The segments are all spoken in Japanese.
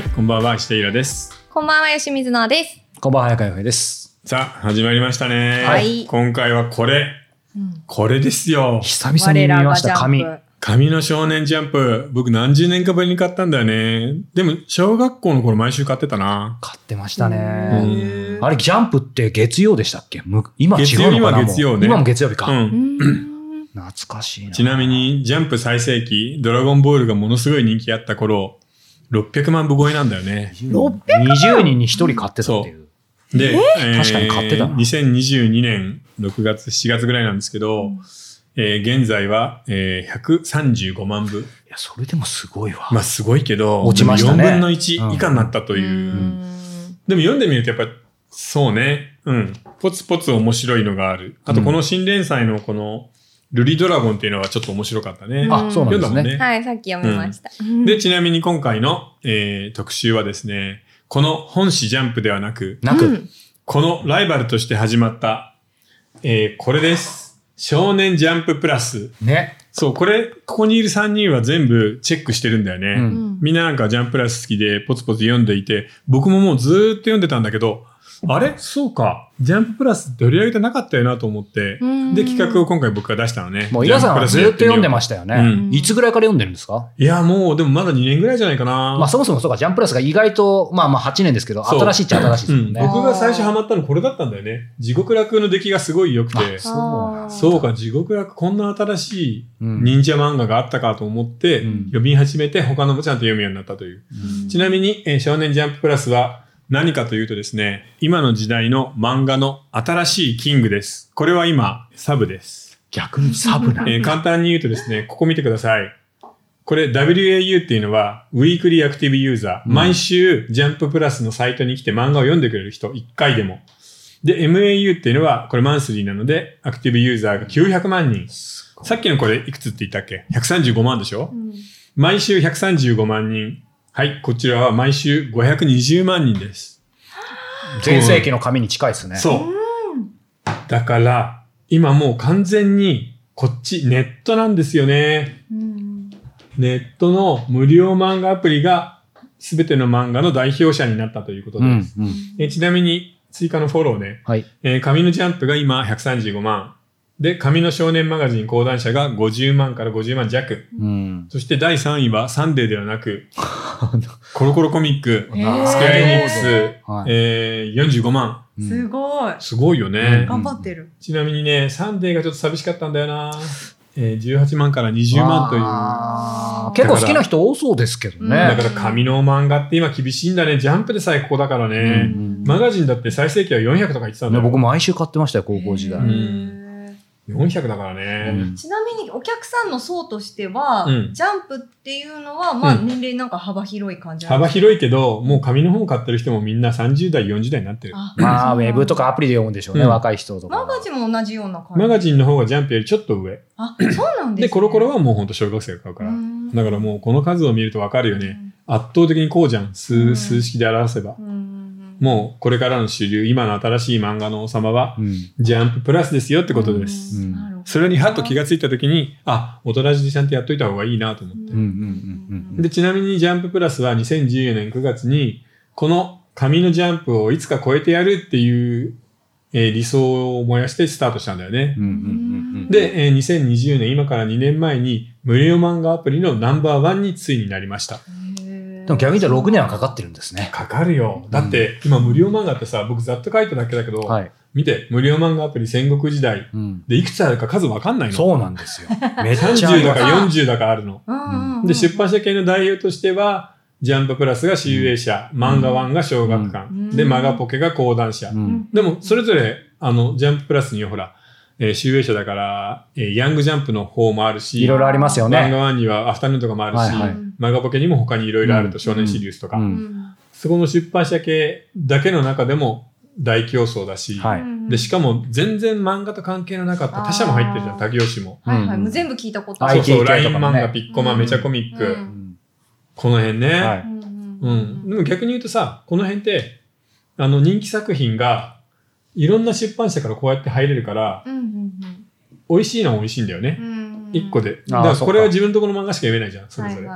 はい、こんばんは、石田イラです。こんばんは、吉水のです。こんばんは、早川洋平です。さあ、始まりましたね。はい今回はこれ。これですよ。久々に見ました、紙。紙の少年ジャンプ。僕何十年かぶりに買ったんだよね。でも、小学校の頃毎週買ってたな。買ってましたうね。んあれ、ジャンプって月曜でしたっけ？む今違う月曜のかな今月曜ねもう今も月曜日か。うん。懐かしいな。ちなみに、ジャンプ最盛期、ドラゴンボールがものすごい人気あった頃、600万部超えなんだよね。20人に1人買ってたっていう。で、え？ー確かに買ってたな2022年6月、7月ぐらいなんですけど、えー現在は、えー135万部。いや、それでもすごいわ。まあすごいけど、落ちましたね4分の1以下になったという。でも読んでみるとやっぱそうね。うん。ポツポツ面白いのがある。あとこの新連載のこの、ルリドラゴンっていうのはちょっと面白かったね。うんあ、そうなんですね。読んだもんね。はい、さっき読みました。で、ちなみに今回の、えー特集はですね、この本誌ジャンプではなく、なく、うんこのライバルとして始まった、えーこれです。少年ジャンププラス。ね。そう、これ、ここにいる3人は全部チェックしてるんだよね。うんみんななんかジャンププラス好きでポツポツ読んでいて、僕ももうずーっと読んでたんだけど、あれ？そうか。ジャンププラスって取り上げてなかったよなと思って、うんで、企画を今回僕が出したのね。もう、皆さんはずっと読んでましたようねん。いつぐらいから読んでるんですか？いや、もう、でもまだ2年ぐらいじゃないかな。まあ、そもそもそうか、ジャンプラスが意外と、まあまあ8年ですけど、新しいっちゃ新しいですもんうん、ね。僕が最初ハマったのこれだったんだよね。地獄楽の出来がすごい良くて。あそうそうか、地獄楽こんな新しいうん忍者漫画があったかと思って、うん読み始めて他のもちゃんと読むようになったという。ちなみに、えー少年ジャンププラスは何かというとですね、今の時代の漫画の新しいキングです。これは今、サブです。逆にサブなえー簡単に言うとですね、ここ見てください。これ WAU っていうのは、 weekly active user。うん毎週、ジャンププラスのサイトに来て漫画を読んでくれる人、1回でも。で、MAU っていうのは、これマンスリーなので、アクティブユーザーが900万人。さっきのこれいくつって言ったっけ ?135 万でしょ？うん毎週135万人。はい、こちらは毎週520万人です。全盛期の紙に近いですね。そう。だから、今もう完全に、こっちネットなんですよね。うんネットの無料漫画アプリが、すべての漫画の代表者になったということうんです。うん。えちなみに、追加のフォローね。はい。えー紙のジャンプが今135万。で、紙の少年マガジン講談社が50万から50万弱。うん。そして第3位はサンデーではなく、コロコロコミック、スクエアエニックス、はいえー、45万。うんすごい。すごいよね。うん頑張ってる。ちなみにね、サンデーがちょっと寂しかったんだよな。えー、18万から20万という。結構好きな人多そうですけどね。だから紙の漫画って今厳しいんだね。ジャンプでさえここだからね。うんマガジンだって最盛期は400とか言ってたんだよ。ね僕毎週買ってましたよ、高校時代。へうんー400だからね。うんちなみにお客さんの層としては、うんジャンプっていうのは、まあうん年齢なんか幅広い感じ幅い。広いけど、もう紙の本買ってる人もみんな30代、40代になってる。あまあ、ウェブとかアプリで読むんでしょうね、うん若い人とか。マガジンも同じような感じ？マガジンの方がジャンプよりちょっと上。あ、そうなんです、ね。で、コロコロはもうほんと小学生が買うから。うんだからもうこの数を見るとわかるよね。圧倒的にこうじゃん。うん数、数式で表せば。うん。うんもうこれからの主流、今の新しい漫画の王様は、うん。ジャンププラスですよってことです。それにハッと気がついたときに、あ、大人でちゃんとやっといた方がいいなと思って。で、ちなみにジャンププラスは2014年9月に、この紙のジャンプをいつか超えてやるっていう、えー理想を燃やしてスタートしたんだよね。で、えー2020年、今から2年前に、無料漫画アプリのナンバーワンについになりました。でも逆に言ったら6年はかかってるんですね。かかるよ。だって、今無料漫画ってさ、僕ざっと書いただけだけど、はい。見て、無料漫画アプリ戦国時代。うんで、いくつあるか数わかんないの。そうなんですよ。めっちゃあり30だかます40だかあるの。で、出版社系の代表としては、ジャンププラスが集英社、漫画ワンが小学館、うんで、マガポケが講談社。うんでも、それぞれ、あの、ジャンププラスにはほら、えー、集英社だから、えーヤングジャンプの方もあるし、いろいろありますよ漫画ね。ワンにはアフタヌーンとかもあるし、はいはい。マガポケにも他にいろいろあると、うん。少年シリウスとか、ううん。んそこの出版社系だけの中でも大競争だし、はい。で、しかも全然漫画と関係のなかった他社も入ってるじゃん、他業種も。はいはい。うん。もう全部聞いたことあある。そうそう、かもね漫画、ピッコマ、うん。めちゃコミック、この辺ね。はい。うん。うん。でも逆に言うとさ、この辺って、あの、人気作品が、いろんな出版社からこうやって入れるから、うんうん美味しいのは美味しいんだよね。うんうん1個で。だからこれは自分のところの漫画しか読めないじゃん、それぞれ。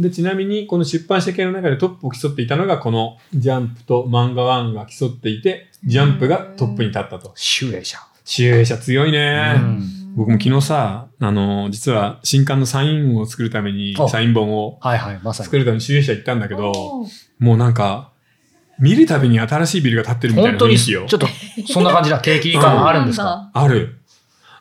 で、ちなみに、この出版社系の中でトップを競っていたのが、このジャンプと漫画ワンが競っていて、ジャンプがトップに立ったと。集英社。集英社強いね、うん僕も昨日さ、あの、実は新刊のサインを作るためにあ、サイン本をはいはい、まさに作。るために集英社行ったんだけど、もうなんか、見るたびに新しいビルが建ってるみたい本当に、な雰囲気よちょっ。と、そんな感じな 景気感あるんですか？ある。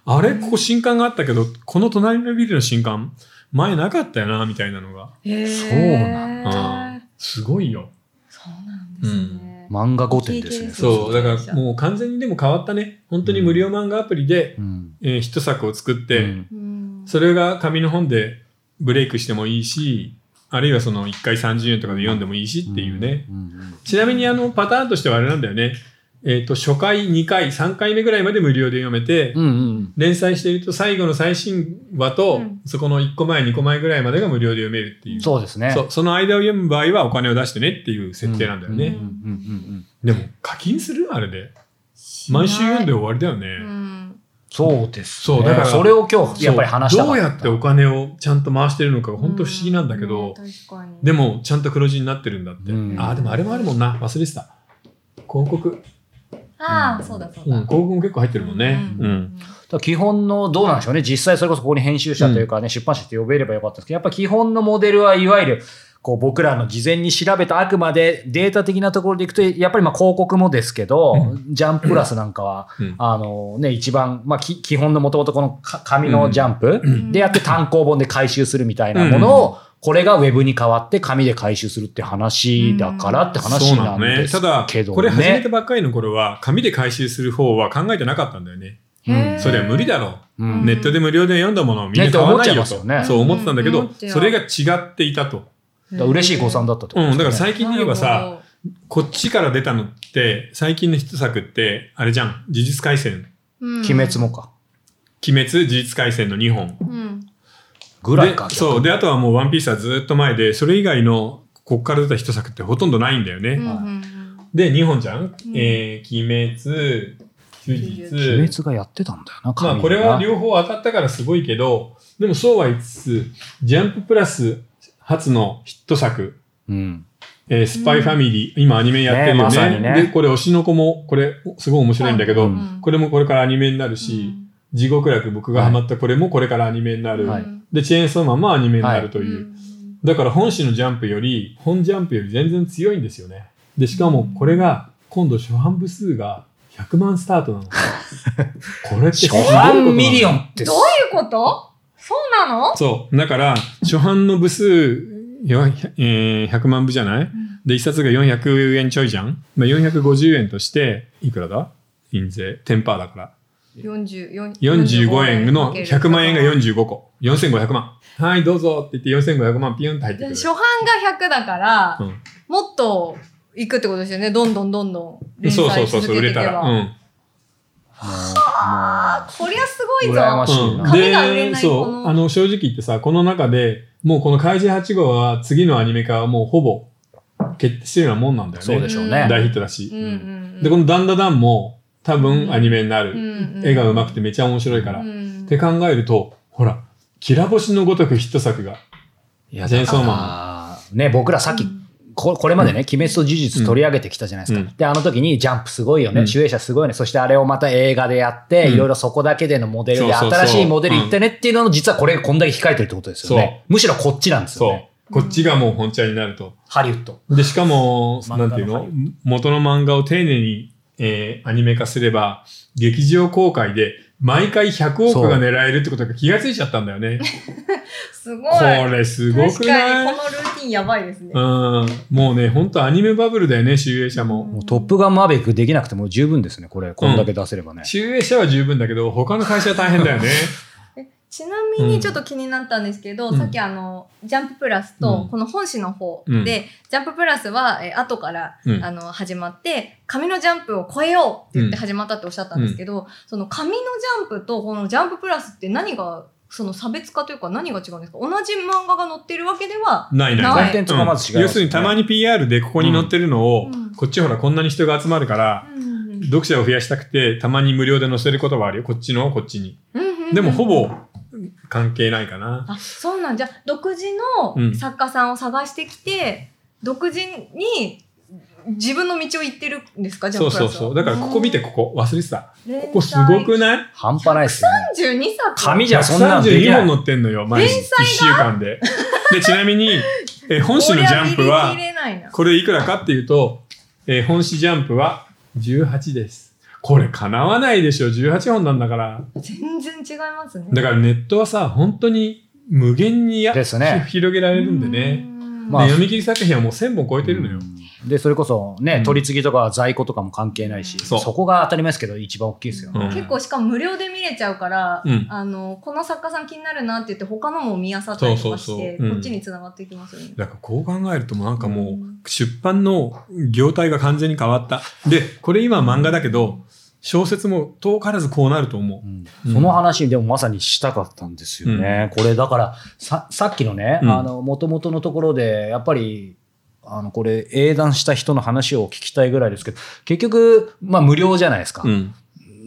あれ、ここ新刊があったけど、この隣のビルの新刊、前なかったよな、みたいなのが。そうなんうんすごいよ。そうなんですね。漫画御殿ですね。そう、だからもう完全にでも変わったね。本当に無料漫画アプリで、うん。えーヒット作を作って、うんうんそれが紙の本でブレイクしてもいいし、あるいはその1回30円とかで読んでもいいしっていうね。ちなみにあのパターンとしてはあれなんだよね。えっ、と、初回、2回、3回目ぐらいまで無料で読めて、うんうん。連載していると最後の最新話と、うんそこの1個前、2個前ぐらいまでが無料で読めるっていう。そうですね。そうその間を読む場合はお金を出してねっていう設定なんだよね。でも課金する？あれで。毎週読んで終わりだよね。うんそうですね。そうだからそれを今日、やっぱり話したかったそうどうやってお金をちゃんと回してるのかが本当不思議なんだけど、うんね確かにでもちゃんと黒字になってるんだって。うんああ、でもあれもあるもんな。忘れてた。広告。ああ、そうだそううん、だ。広告も結構入ってるもんね。ううん基本の、どうなんでしょうね。実際それこそここに編集者というかね、出版社って呼べればよかったんですけど、やっぱ基本のモデルはいわゆる、こう僕らの事前に調べたあくまでデータ的なところでいくと、やっぱりまあ広告もですけど、ジャンププラスなんかは、うん。あのね、一番、まあき基本のもともとこのか紙のジャンプん。でやって単行本で回収するみたいなものを、これがウェブに変わって紙で回収するって話だからって話なんですただけど、ね。これ始めたばっかりの頃は、紙で回収する方は考えてなかったんだよね。へー。それは無理だろ。う。うん。ネットで無料で読んだものをみんな買わないよと。ねって思っちゃいますよね。そう思ってたんだけどそれが違っていたと。だ嬉しい誤算だったってことうん、だから最近で言えばさ、、こっちから出たのって、最近のヒット作って、あれじゃん。呪術廻戦。鬼鬼滅もか。鬼滅、呪術廻戦の2本。うん。ぐらいか。でそう。で、あとはもうワンピースはずっと前で、それ以外の、こっから出たヒット作ってほとんどないんだよね。うんうんで、2本じゃん、うんえー、鬼滅、呪鬼術。滅がやってたんだよな、まあ紙これはな両方当たったからすごいけど、でもそうは言いつつ、ジャンププラス初のヒット作、うん。えースパイファミリー、今アニメやってるよね。ねまねで、これ推しの子も、これすごい面白いんだけど、うんこれもこれからアニメになるし、地獄楽僕がハマったこれもこれからアニメになる。はいで、チェーンソーマンもアニメになるという。うんだから本誌のジャンプより、本ジャンプより全然強いんですよね。で、しかもこれが、今度初版部数が100万スタートなの。これってすごい初ことなの版ミリオンってどういうこと？そうなの？そう。だから、初版の部数、よえー100万部じゃない？で、一冊が400円ちょいじゃん、まあ、450円として、いくらだ？印税。テンパーだから。44 45円の100万円が45個。4500万。はい、どうぞって言って4500万ピュンって入ってくる。初版が100だから、うんもっといくってことですよね。どんどんどんどん連そうそう載そうそう、売れたら。うん。あこりゃすごいぞ。羨ましいうんな紙が売れないそう、このあの、正直言ってさ、この中で、もうこの怪人8号は次のアニメ化はもうほぼ決定してるようなもんなんだよね。そうでしょうね。大ヒットだし。うんうんうん。で、このダンダダンも多分アニメになる。うんうん絵が上手くてめちゃ面白いから。っうんて考えると、ほら、きら星のごとくヒット作が。いやジェーンソーマンマン。ね、僕らさっき、ここれまでね、鬼滅と呪術取り上げてきたじゃないですか。うん。で、あの時にジャンプすごいよね、うん。主演者すごいよね、そしてあれをまた映画でやって、うんいろいろそこだけでのモデルで、新しいモデルいってねっていうのの、実はこれがこんだけ控えてるってことですよね。むしろこっちなんですよそね。う。こっちがもう本茶になると。ハリウッド。で、しかも、なんていうの？元の漫画を丁寧に、えーアニメ化すれば、劇場公開で毎回100億が狙えるってことが気がついちゃったんだよね。すごい。これすごく確かないにこのルーティンやばいですね。うん。もうね、ほんとアニメバブルだよね、集英社も。もうトップガンマーベリックできなくても十分ですね、これ。こんだけ出せればね。集英社は十分だけど、他の会社は大変だよね。ちなみにちょっと気になったんですけど、うん。さっきあの、ジャンププラスとうん、この本誌の方で、うん。ジャンププラスは、えー後から、うん。あの、始まって、紙のジャンプを超えようって言って始まったっておっしゃったんですけど、その紙のジャンプとこのジャンププラスって何が、その差別化というか何が違うんですか？同じ漫画が載ってるわけでは、ないない。ない。コンテンツがまず違いますよね要するにたまに PR でここに載ってるのを、うん。こっちほらこんなに人が集まるから、読者を増やしたくて、たまに無料で載せることはあるよ。こっちのこっちに。でもほぼ、関係ないかな。あ、そうなんじゃ、独自うんの作家さんを探してきて、独自に自分の道を行ってるんですか？じゃあそうそうそう。だからここ見て、ここ。忘れてた。ここすごくない？半端ないっすよね。32冊紙じゃそんなのでき132ない本載ってんのよ、毎日。1週間で。で、ちなみに、え本誌のジャンプはこ、れないなこれいくらかっていうと、えー本誌ジャンプは18です。これ叶わないでしょ。18本なんだから。全然違いますね。だからネットはさ、本当に無限にやですね広げられるんでね。うんまあで読み切り作品はもう1000本超えてるのよ。で、それこそね、うん取り次ぎとか在庫とかも関係ないし、そこが当たり前ですけど、一番大きいですよね。うん結構しかも無料で見れちゃうから、うんあのこの作家さん気になるなって言って他のも見漁ったりとかしてそうそうそううんこっちに繋がっていきますよね。だからこう考えるともうなんかもうんう出版の業態が完全に変わった。で、これ今漫画だけど、小説も遠からずこうなると思う。うんうんその話でもまさにしたかったんですよね。これだからさ、さっきのね、うんあの、元々のところで、やっぱり、あの、これ、英断した人の話を聞きたいぐらいですけど、結局、まあ無料じゃないですか。うん。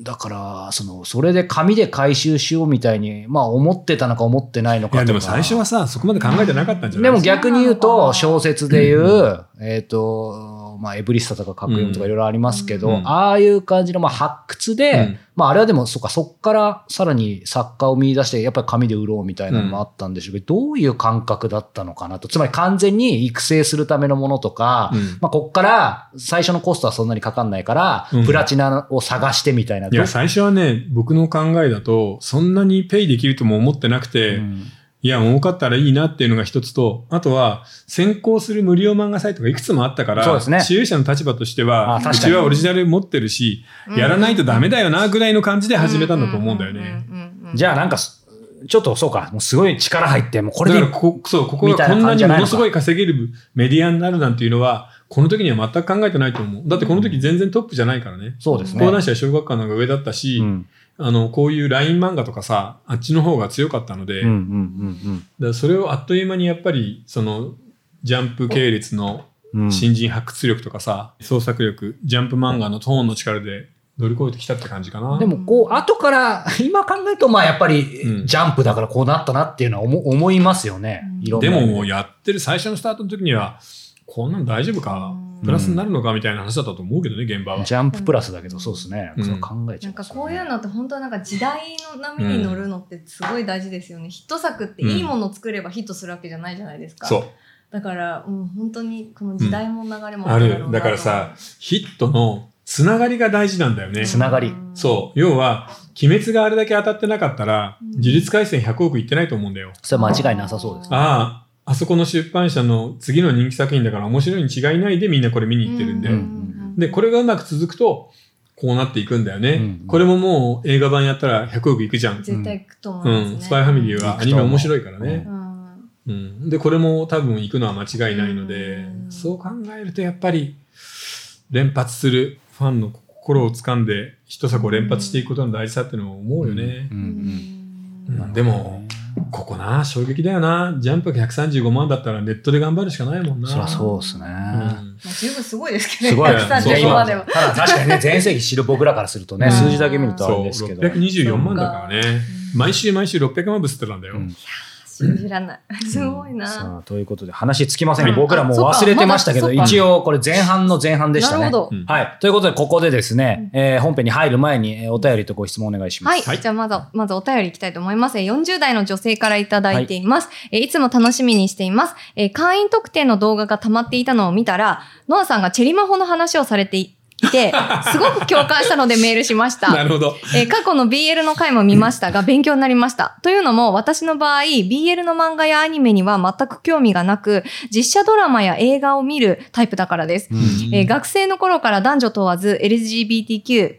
だから、その、それで紙で回収しようみたいに、まあ思ってたのか思ってないのかとか。いやでも最初はさ、そこまで考えてなかったんじゃないでも逆に言うと、小説で言う、えっ、と、まあ、エブリスタとか格読むとかいろいろありますけど、うんああいう感じの、まあ、発掘で、うん。まあ、あれはでも、そっか、そっからさらに作家を見出して、やっぱり紙で売ろうみたいなのもあったんでしょうけど、どういう感覚だったのかなと。つまり完全に育成するためのものとか、うん。まあ、こっから最初のコストはそんなにかかんないから、うん。プラチナを探してみたいな。いや、最初はね、僕の考えだと、そんなにペイできるとも思ってなくて、うんいや、儲かったらいいなっていうのが一つと、あとは、先行する無料漫画サイトがいくつもあったから、そうですね支援者の立場としてはうちはオリジナル持ってるし、やらないとダメだよな、ぐらいの感じで始めたんだと思うんだよね。じゃあなんか、ちょっとそうか、もうすごい力入って、もうこれでだからここ、そう、ここがこんなにものすごい稼げるメディアになるなんていうのは、この時には全く考えてないと思う。だってこの時全然トップじゃないからね。そうですね。講談社は小学館の方が上だったし、うんあの、こういう LINE 漫画とかさ、あっちの方が強かったので、うんうんうんだからそれをあっという間にやっぱり、その、ジャンプ系列のうんうん。新人発掘力とかさ、創作力、ジャンプ漫画のトーンの力で乗り越えてきたって感じかな。でも、こう、後から、今考えると、まあ、やっぱり、うんジャンプだからこうなったなっていうのは思思いますよね。うんいろんな意味でも、やってる最初のスタートの時には、こんなの大丈夫か？うんプラスになるのかみたいな話だったと思うけどね、現場は。ジャンププラスだけど、そうですね。うんそう考えちゃなんかうますよね。こういうのって本当なんか時代の波に乗るのってすごい大事ですよね。ヒット作っていいものを作ればヒットするわけじゃないじゃないですか。そう。だから、うん、本当にこの時代も流れもある。るだろうなとだからさ、ヒットのつながりが大事なんだよね。つながりんそう。要は、鬼滅があれだけ当たってなかったら、うん呪術廻戦100億いってないと思うんだよ。それは間違いなさそうです。ああ、あそこの出版社の次の人気作品だから面白いに違いないでみんなこれ見に行ってるんで。うんで、これがうまく続くと、こうなっていくんだよね。うんこれももう映画版やったら100億いくじゃん。絶対行くと思うね。ん。スパイファミリーはアニメ面白いからねう。んうん。で、これも多分行くのは間違いないのでう、んそう考えるとやっぱり、連発するファンの心を掴んで、一作を連発していくことの大事さっていうのを思うよねう。んうんうんでも、ここな、衝撃だよな。ジャンプが135万だったらネットで頑張るしかないもんな。そりゃそうですね。十分すごいですけどね。すごい。135そうまでは。ただ確かにね、全盛期知る僕らからするとね、うん数字だけ見るとあそう、れですけど。624万だからね。うん毎週毎週600万部吸ってたんだよ。うん信じらんない。すごいな。さあ、ということで話つきませんけど、うん僕らもう忘れてましたけど、一応これ前半の前半でしたね。なるほど。うんはい。ということで、ここでですね、えー本編に入る前に、えーお便りとご質問お願いします。はい。はいじゃあ、まず、まずお便りいきたいと思います。えー40代の女性からいただいています。い、えーいつも楽しみにしています。えー会員特典の動画が溜まっていたのを見たら、ノアさんがチェリマホの話をされていて、すごく共感したのでメールしました。なるほど。えー過去の BL の回も見ましたが、勉強になりました。というのも、私の場合、BL の漫画やアニメには全く興味がなく、実写ドラマや映画を見るタイプだからです。うんえー学生の頃から男女問わず LGBTQ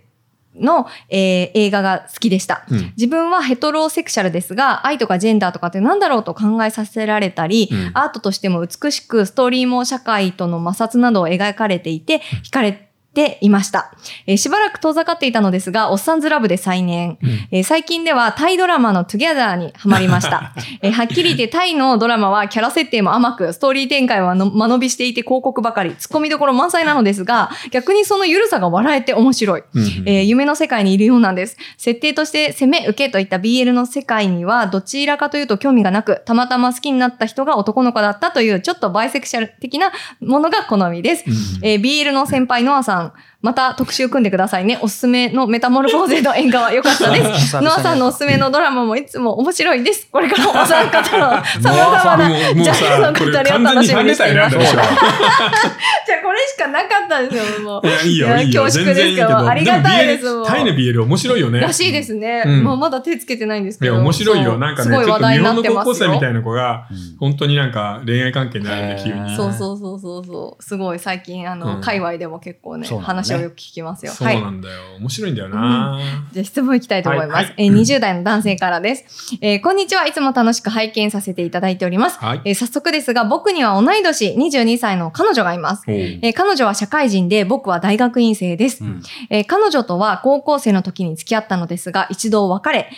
の、えー映画が好きでした。うん自分はヘトロセクシャルですが、愛とかジェンダーとかって何だろうと考えさせられたり、うんアートとしても美しく、ストーリーも社会との摩擦などを描かれていて、惹かれていました。えーしばらく遠ざかっていたのですが、おっさんずラブで再燃。えー最近ではタイドラマの Together にハマりました。えーはっきり言ってタイのドラマはキャラ設定も甘く、ストーリー展開はの間延びしていて広告ばかり、ツッコミどころ満載なのですが、逆にその緩さが笑えて面白い。うんえー夢の世界にいるようなんです。設定として攻め受けといった BL の世界にはどちらかというと興味がなく、たまたま好きになった人が男の子だったというちょっとバイセクシャル的なものが好みです。えー BL の先輩ノアさん、上また特集組んでくださいね。おすすめのメタモルフォーゼの演歌は良かったです。にノアさんのおすすめのドラマもいつも面白いです。これからもお三方の 様々なもうもうジャンルの語りを楽しみにしています。じゃあ これしかなかったんですよ、もう。いや、いいよ、いいよ。恐縮全然いいけど。ですけど、ありがたいですタイの BL 面白いよね。らしいですね。うんまあ、まだ手つけてないんですけど。いや、面白いよ。そうなんかね、ちょっすごい話題と日本のになってますよ。高校生みたいな子が、うん本当になんか恋愛関係になるね、急に。そうそうそうそうそう。すごい最近、あの、うん界隈でも結構ね、そうなんだね話をよく聞きますよ。そうはい。なんだよ。面白いんだよな。じゃあ質問いきたいと思います。はいはいえー20代の男性からです。えーこんにちは。いつも楽しく拝見させていただいております。はい。えー早速ですが、僕には同い年22歳の彼女がいます。えー彼女は社会人で、僕は大学院生です。うんえー彼女とは高校生の時に付き合ったのですが、一度別れ、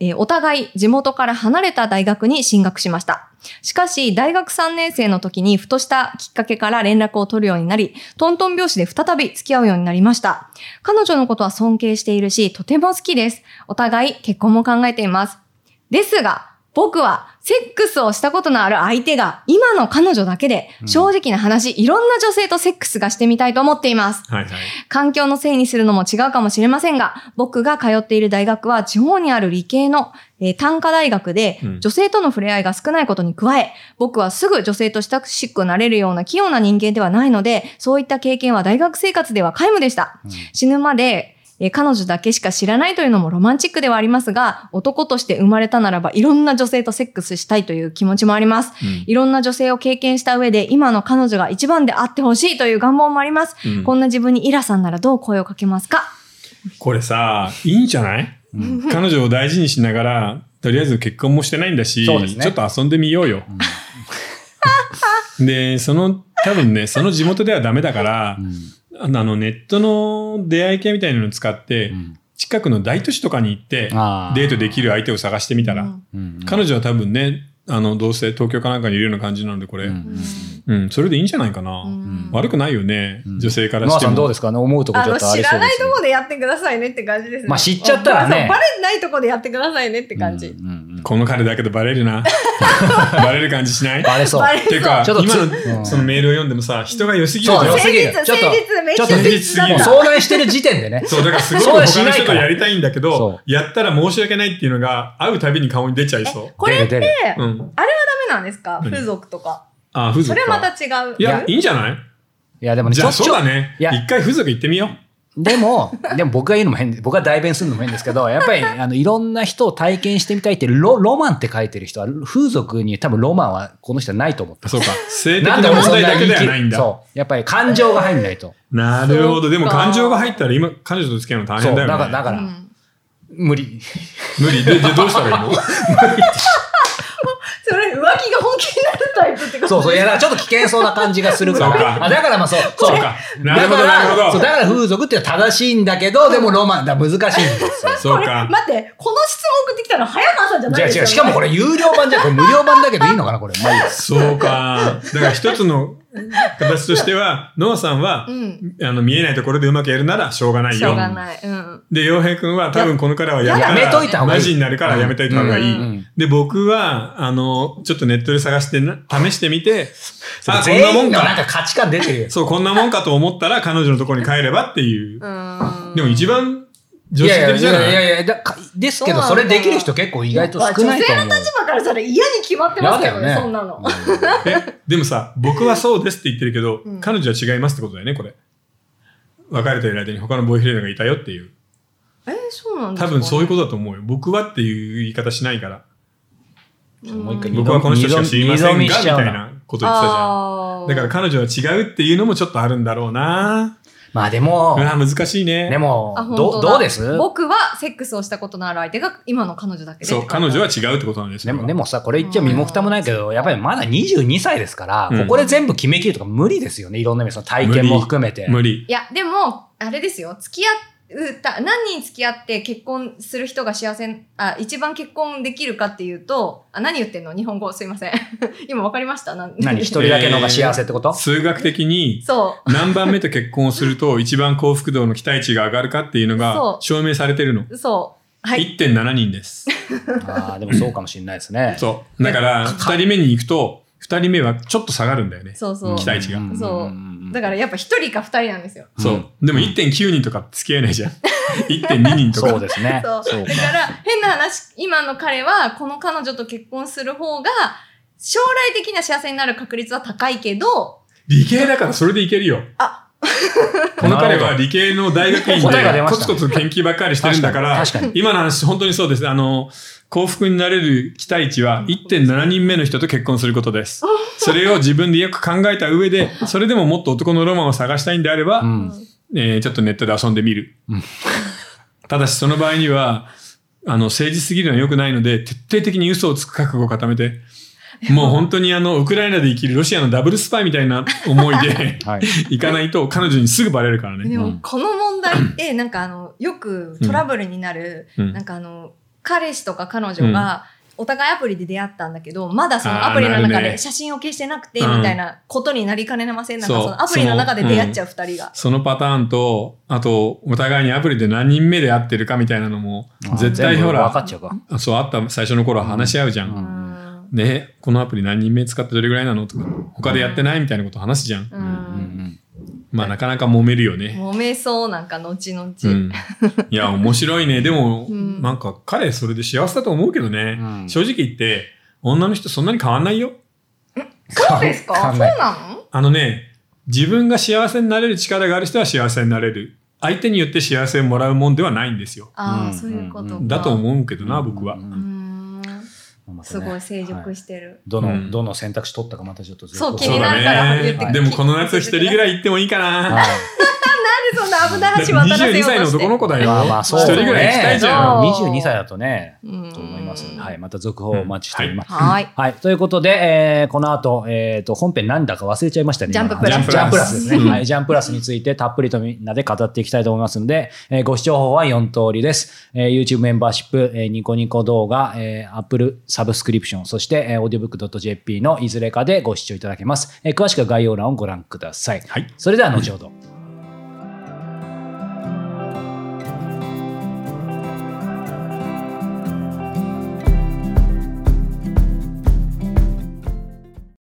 えーお互い地元から離れた大学に進学しました。しかし、大学3年生の時にふとしたきっかけから連絡を取るようになり、トントン拍子で再び付き合うようになりました。彼女のことは尊敬しているし、とても好きです。お互い結婚も考えています。ですが、僕はセックスをしたことのある相手が今の彼女だけで、正直な話、いろんな女性とセックスがしてみたいと思っています。はいはい。環境のせいにするのも違うかもしれませんが、僕が通っている大学は地方にある理系の、えー単科大学でうん、女性との触れ合いが少ないことに加え、僕はすぐ女性と親しくなれるような器用な人間ではないので、そういった経験は大学生活では皆無でした。死ぬまで、えー彼女だけしか知らないというのもロマンチックではありますが、男として生まれたならばいろんな女性とセックスしたいという気持ちもあります。うん。いろんな女性を経験した上で、今の彼女が一番であってほしいという願望もあります。うん。こんな自分にイラさんならどう声をかけますか？これさ、いいんじゃない？彼女を大事にしながら、とりあえず結婚もしてないんだし、ね。ちょっと遊んでみようよ。で、その、多分ね、その地元ではダメだから、あの、ネットの出会い系みたいなのを使って、近くの大都市とかに行って、デートできる相手を探してみたら、うん。うん。彼女は多分ね、あの、どうせ東京かなんかにいるような感じなので、これ、ううん。ん、それでいいんじゃないかな。うん。悪くないよね、うん。女性からしても。どうですか？ね思うとこちょっとあり知らないとこでやってくださいねって感じですね。まあ知っちゃったらね。バレないとこでやってくださいねって感じ。うんうんうんこの彼だけどバレるな。バレる感じしない？バレそう。バレっていうか、ちょっとつ今うん。のそのメールを読んでもさ、人が良すぎるじゃん。そう良すぎるちょっとちょっと相談してる時点でね。そう、だからすごいそうは他のしないから。人とやりたいんだけそど、やったら申し訳ないっていうのが、会うたびに顔に出ちゃいそこれって出る出る。う。うん。ダメなんですか？何？風俗とか。あ、風そ俗か。れはまた違う。いや、いいんじゃない？いや、でもね、じゃあそうだね。一回風俗行ってみよでも、でも僕が言うのも変で、僕が代弁するのも変ですけど、やっぱり、あの、いろんな人を体験してみたいってロ、ロマンって書いてる人は、風俗に多分ロマンはこの人はないと思ってう。そうか。性的な問題だけではないんだ。そう。やっぱり感情が入んないと。なるほど。でも感情が入ったら今、彼女と付き合うの大。変だよだから、だね。から、うん無理。無理。で、でどうしたらいいの？それ、浮気が本気になるタイプってことそうそう。いや、だからちょっと危険そうな感じがするから。そうかあだからまあそう。そうか。なるほど、だからなるほど。そうだから風俗っていうのは正しいんだけど、でもロマンだ、難しいんですよ。そうか。待って、この質問送ってきたの早川さんじゃないですよ、ね？じゃあ違う、しかもこれ有料版じゃん。これ無料版だけどいいのかなこれ。まあいいやそうか。だから一つの 形としては、ノアさんはう、ん。あの、見えないところでうまくやるならしょうがないよしょう。がない。うん。で、洋平くんは多分この彼はやめといたら、方がいいマジになるからやめといた方がいい。で、僕は、あの、ちょっとネットで探してな、試してみて、あ、こん全なもん員のなんかか。価値観出てるよ。そう、こんなもんかと思ったら彼女のところに帰ればっていう。うん。でも一番い女子やいやいや的じゃない？いやいやだかですけど、それできる人結構意外と少ないと思う。女性の立場からしたら嫌に決まってますけどね、そんなの。え、でもさ、僕はそうですって言ってるけど、うん彼女は違いますってことだよね、これ。別れてる間に他のボーイフレンドがいたよっていう。えーそうなんですか？多分そういうことだと思うよ。僕はっていう言い方しないから。う一回僕はこの人しか知りませんが、みたいなこと言ってたじゃん。だから彼女は違うっていうのもちょっとあるんだろうな。まあでもう、わ、難しいね。でもどどうです？僕はセックスをしたことのある相手が今の彼女だけでそう、彼女は違うってことなんですよ。でも、でもさ、これ言っちゃ身も蓋もないけど、やっぱりまだ22歳ですから、うんここで全部決めきるとか無理ですよね。いろんな意味、その体験も含めて。無理。いや、でも、あれですよ、付き合うた、何人付き合って結婚する人が幸せ、あ、一番結婚できるかっていうと、あ、何言ってんの？日本語？すいません。今わかりました？な何？一人だけのが幸せってこと、数学的にそう。何番目と結婚をすると一番幸福度の期待値が上がるかっていうのが証明されてるの？そう。はい。1.7人です。ああ、でもそうかもしれないですね。そう。だから、2人目に行くと、2人目はちょっと下がるんだよね。そうそう。期待値がんそうんだからやっぱ一人か二人なんですよ。そう。でも1.9人とか付き合えないじゃん。1.2人とか。そうですね。そう。そうかだから変な話、今の彼はこの彼女と結婚する方が、将来的には幸せになる確率は高いけど、理系だからそれでいけるよ。あ この彼は理系の大学院でコツコツ研究ばっかりしてるんだから、今の話本当にそうです。あの、幸福になれる期待値は1.7人目の人と結婚することです。それを自分でよく考えた上で、それでももっと男のロマンを探したいんであれば、うんえーちょっとネットで遊んでみる。うんただしその場合には、あの、誠実すぎるのは良くないので、徹底的に嘘をつく覚悟を固めて、もう本当にあの、ウクライナで生きるロシアのダブルスパイみたいな思いではい。行かないと彼女にすぐバレるからね。でうんもこの問題ってなんかあの、よくトラブルになる、うんなんかあの、彼氏とか彼女が、お互いアプリで出会ったんだけど、まだそのアプリの中で写真を消してなくて、うんみたいなことになりかねません。なんかそのアプリの中で出会っちゃう二人が。そのパターンと、あと、お互いにアプリで何人目で会ってるかみたいなのも、絶対ほら、分かっちゃうか。あそう、あった最初の頃は話し合うじゃん。うんね、このアプリ何人目使ってどれぐらいなのとか、他でやってないみたいなこと話すじゃん。ううんん。まあ、なかなか揉めるよね。揉めそうなんか後々。うん。いや、面白いね。でも、うんなんか彼それで幸せだと思うけどね。うん正直言って、女の人そんなに変わんないよ。そうですか？そうなの？あのね、自分が幸せになれる力がある人は幸せになれる。相手によって幸せをもらうもんではないんですよ。ああ、うんそういうことだと思うけどな、僕はう。ん。ねすごい成熟してる。どの、うんどの選択肢取ったかまたちょっとずっとそう気になるから言ってね。でもこの夏一人ぐらい行ってもいいかな。はい危ない橋渡らせようと22して歳の男の子だよ。まあまあそう一人ぐらい行きたいじゃん。そう22歳だとね、うんと思いますので、はい、また続報をお待ちしております。はい。はい。ということで、えーこの後、えっ、と、本編なんだか忘れちゃいましたね。ジャンププラス今ジャンプラスですね。うんはい。ジャンプラスについてたっぷりとみんなで語っていきたいと思いますので、えーご視聴法は4通りです。えー YouTube メンバーシップ、えーニコニコ動画、えー Apple サブスクリプション、そして、えー audiobook.jp のいずれかでご視聴いただけます。えー詳しくは概要欄をご覧ください。はい。それでは後ほど。